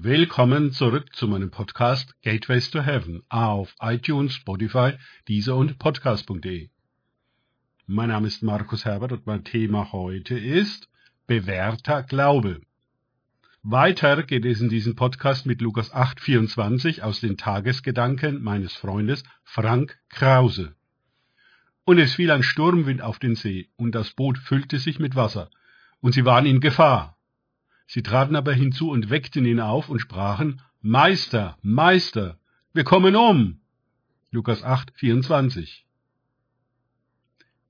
Willkommen zurück zu meinem Podcast Gateways to Heaven auf iTunes, Spotify, Deezer und Podcast.de. Mein Name ist Markus Herbert und mein Thema heute ist bewährter Glaube. Weiter geht es in diesem Podcast mit Lukas 8,24 aus den Tagesgedanken meines Freundes Frank Krause. Und es fiel ein Sturmwind auf den See, und das Boot füllte sich mit Wasser, und sie waren in Gefahr. Sie traten aber hinzu und weckten ihn auf und sprachen, Meister, Meister, wir kommen um. Lukas 8, 24.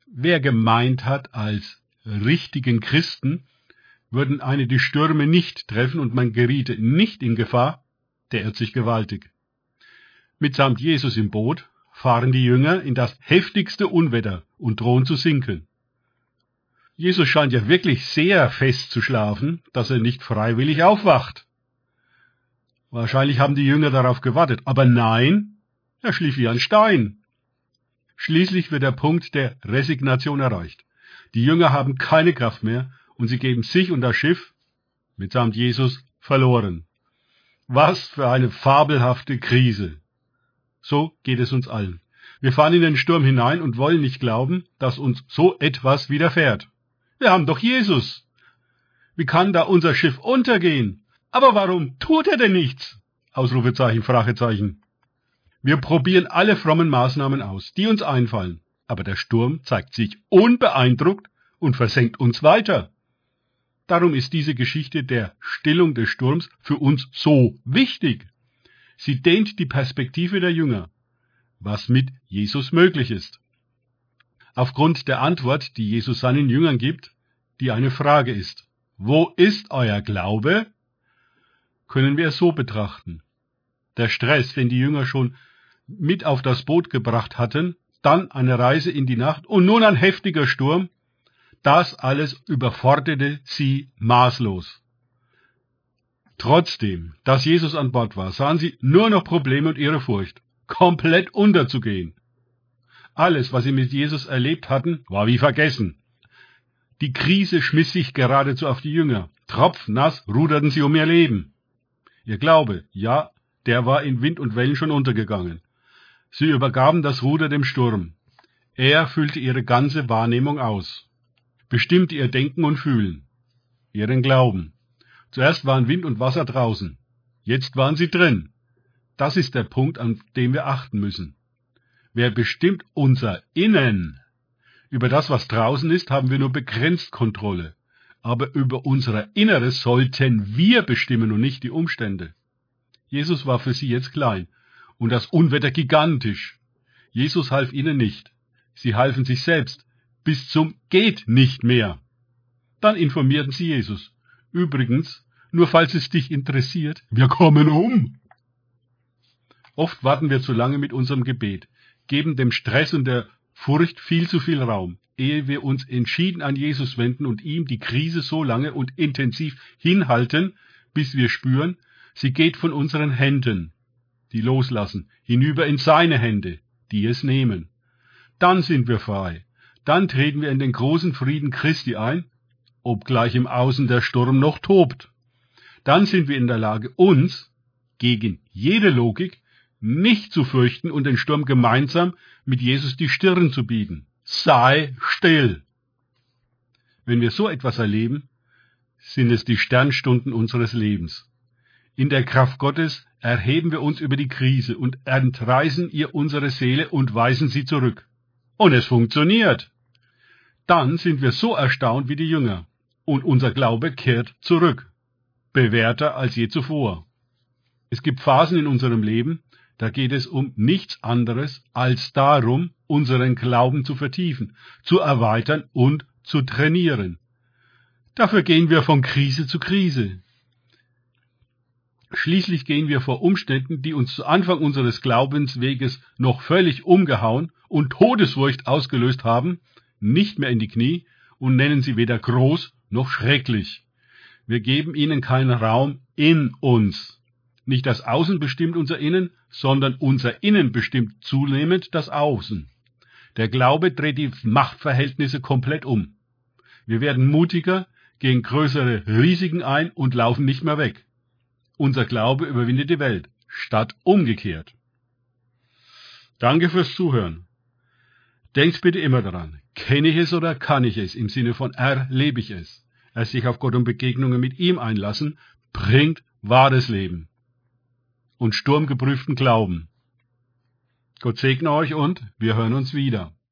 Wer gemeint hat, als richtigen Christen würden eine die Stürme nicht treffen und man geriete nicht in Gefahr, der irrt sich gewaltig. Mitsamt Jesus im Boot fahren die Jünger in das heftigste Unwetter und drohen zu sinken. Jesus scheint ja wirklich sehr fest zu schlafen, dass er nicht freiwillig aufwacht. Wahrscheinlich haben die Jünger darauf gewartet, aber nein, er schlief wie ein Stein. Schließlich wird der Punkt der Resignation erreicht. Die Jünger haben keine Kraft mehr und sie geben sich und das Schiff mitsamt Jesus verloren. Was für eine fabelhafte Krise. So geht es uns allen. Wir fahren in den Sturm hinein und wollen nicht glauben, dass uns so etwas widerfährt. Wir haben doch Jesus. Wie kann da unser Schiff untergehen? Aber warum tut er denn nichts? Ausrufezeichen, Fragezeichen. Wir probieren alle frommen Maßnahmen aus, die uns einfallen, aber der Sturm zeigt sich unbeeindruckt und versenkt uns weiter. Darum ist diese Geschichte der Stillung des Sturms für uns so wichtig. Sie dehnt die Perspektive der Jünger, was mit Jesus möglich ist aufgrund der Antwort, die Jesus seinen Jüngern gibt, die eine Frage ist. Wo ist euer Glaube? Können wir es so betrachten. Der Stress, den die Jünger schon mit auf das Boot gebracht hatten, dann eine Reise in die Nacht und nun ein heftiger Sturm, das alles überforderte sie maßlos. Trotzdem, dass Jesus an Bord war, sahen sie nur noch Probleme und ihre Furcht, komplett unterzugehen. Alles, was sie mit Jesus erlebt hatten, war wie vergessen. Die Krise schmiss sich geradezu auf die Jünger. Tropfnass ruderten sie um ihr Leben. Ihr Glaube, ja, der war in Wind und Wellen schon untergegangen. Sie übergaben das Ruder dem Sturm. Er füllte ihre ganze Wahrnehmung aus, bestimmte ihr Denken und Fühlen, ihren Glauben. Zuerst waren Wind und Wasser draußen, jetzt waren sie drin. Das ist der Punkt, an dem wir achten müssen. Wer bestimmt unser Innen? Über das, was draußen ist, haben wir nur begrenzt Kontrolle. Aber über unser Inneres sollten wir bestimmen und nicht die Umstände. Jesus war für sie jetzt klein und das Unwetter gigantisch. Jesus half ihnen nicht. Sie halfen sich selbst bis zum geht nicht mehr. Dann informierten sie Jesus. Übrigens, nur falls es dich interessiert, wir kommen um. Oft warten wir zu lange mit unserem Gebet geben dem Stress und der Furcht viel zu viel Raum, ehe wir uns entschieden an Jesus wenden und ihm die Krise so lange und intensiv hinhalten, bis wir spüren, sie geht von unseren Händen, die loslassen, hinüber in seine Hände, die es nehmen. Dann sind wir frei. Dann treten wir in den großen Frieden Christi ein, obgleich im Außen der Sturm noch tobt. Dann sind wir in der Lage, uns gegen jede Logik nicht zu fürchten und den Sturm gemeinsam mit Jesus die Stirn zu bieten. Sei still. Wenn wir so etwas erleben, sind es die Sternstunden unseres Lebens. In der Kraft Gottes erheben wir uns über die Krise und entreißen ihr unsere Seele und weisen sie zurück. Und es funktioniert. Dann sind wir so erstaunt wie die Jünger und unser Glaube kehrt zurück, bewährter als je zuvor. Es gibt Phasen in unserem Leben, da geht es um nichts anderes als darum, unseren Glauben zu vertiefen, zu erweitern und zu trainieren. Dafür gehen wir von Krise zu Krise. Schließlich gehen wir vor Umständen, die uns zu Anfang unseres Glaubensweges noch völlig umgehauen und Todesfurcht ausgelöst haben, nicht mehr in die Knie und nennen sie weder groß noch schrecklich. Wir geben ihnen keinen Raum in uns. Nicht das Außen bestimmt unser Innen, sondern unser Innen bestimmt zunehmend das Außen. Der Glaube dreht die Machtverhältnisse komplett um. Wir werden mutiger, gehen größere Risiken ein und laufen nicht mehr weg. unser Glaube überwindet die Welt, statt umgekehrt. Danke fürs Zuhören. Denkt bitte immer daran, kenne ich es oder kann ich es, im Sinne von erlebe ich es. Erst sich auf Gott und Begegnungen mit ihm einlassen, bringt wahres Leben und sturmgeprüften Glauben. Gott segne euch und wir hören uns wieder.